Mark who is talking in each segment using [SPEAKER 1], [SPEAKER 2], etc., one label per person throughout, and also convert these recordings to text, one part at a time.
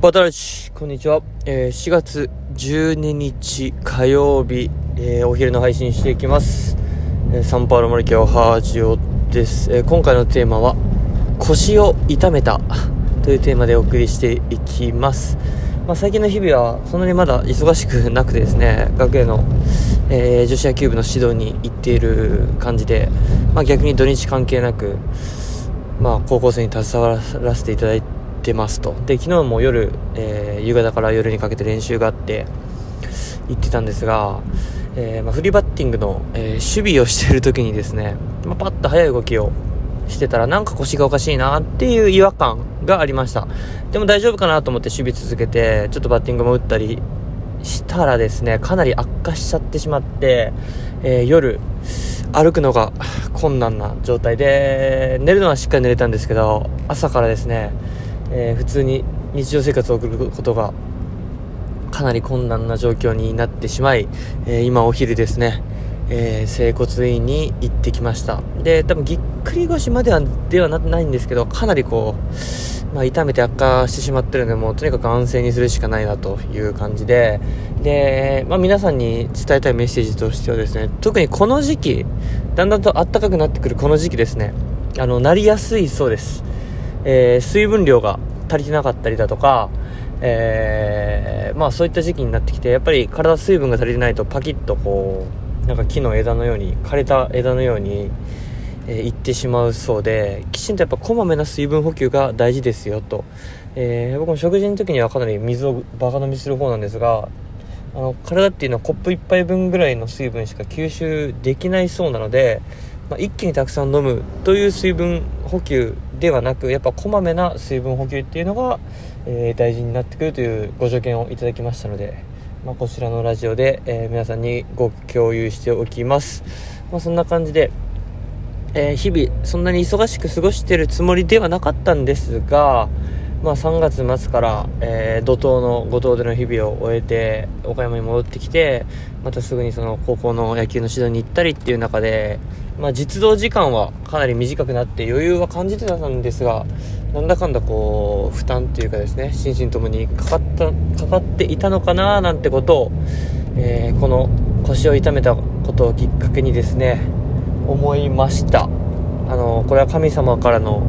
[SPEAKER 1] バタラチこんにちは、えー、4月12日火曜日、えー、お昼の配信していきます、えー、サンパウロ森京ハージオです、え今回のテーマは腰を痛めたというテーマでお送りしていきます、まあ、最近の日々はそんなにまだ忙しくなくてですね学園の、え女子野球部の指導に行っている感じで、まあ、逆に土日関係なくまあ、高校生に携わらせていただいててますと。で昨日も夜、えー、夕方から夜にかけて練習があって行ってたんですが、えー、まあ、フリーバッティングの、え、守備をしている時にですね、まあ、パッと速い動きをしてたらなんか腰がおかしいなっていう違和感がありました。でも大丈夫かなと思って守備続けてちょっとバッティングも打ったりしたらですねかなり悪化しちゃってしまって、えー、夜歩くのが 困難な状態で寝るのはしっかり寝れたんですけど朝からですねえー、普通に日常生活を送ることがかなり困難な状況になってしまい、えー、今お昼ですね、えー、整骨院に行ってきました。で多分ぎっくり腰まではではないんですけどかなりこう、まあ、痛めて悪化してしまってるのでもうとにかく安静にするしかないなという感じで。で、まあ、皆さんに伝えたいメッセージとしてはですね特にこの時期だんだんと暖かくなってくるこの時期ですね。あのなりやすいそうです。えー、水分量が足りてなかったりだとか、えー、まあそういった時期になってきて、やっぱり体水分が足りてないとパキッとこう、なんか木の枝のように、枯れた枝のように、えー、いってしまうそうで、きちんとやっぱこまめな水分補給が大事ですよと。えー、僕も食事の時にはかなり水をバカ飲みする方なんですが、あの体っていうのはコップ1杯分ぐらいの水分しか吸収できないそうなので、まあ、一気にたくさん飲むという水分補給ではなくやっぱこまめな水分補給っていうのが、えー、大事になってくるというご助言をいただきましたので、まあ、こちらのラジオで、えー、皆さんにご共有しておきます、まあ、そんな感じで、えー、日々そんなに忙しく過ごしてるつもりではなかったんですがまあ、3月末から、えー、怒涛の五島での日々を終えて岡山に戻ってきてまたすぐにその高校の野球の指導に行ったりっていう中で、まあ、実動時間はかなり短くなって余裕は感じてたんですがなんだかんだこう負担というかですね心身ともにかかったかかっていたのかななんてことを、えー、この腰を痛めたことをきっかけにですね思いました。あのこれは神様からの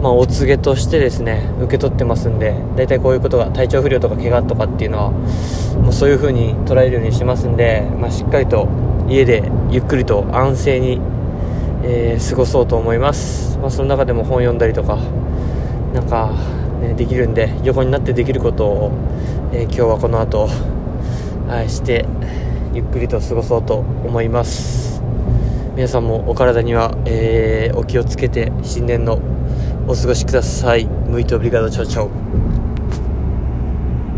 [SPEAKER 1] まあ、お告げとしてですね受け取ってますんで大体こういうことが体調不良とか怪我とかっていうのはもうそういう風に捉えるようにしますんで、まあ、しっかりと家でゆっくりと安静に、えー、過ごそうと思います、まあ、その中でも本読んだりとかなんか、ね、できるんで横になってできることを、えー、今日はこの後、はい、してゆっくりと過ごそうと思います。皆さんもお体には、えー、お気をつけて新年のお過ごしください。ムイトオブリガードチャウチャウ。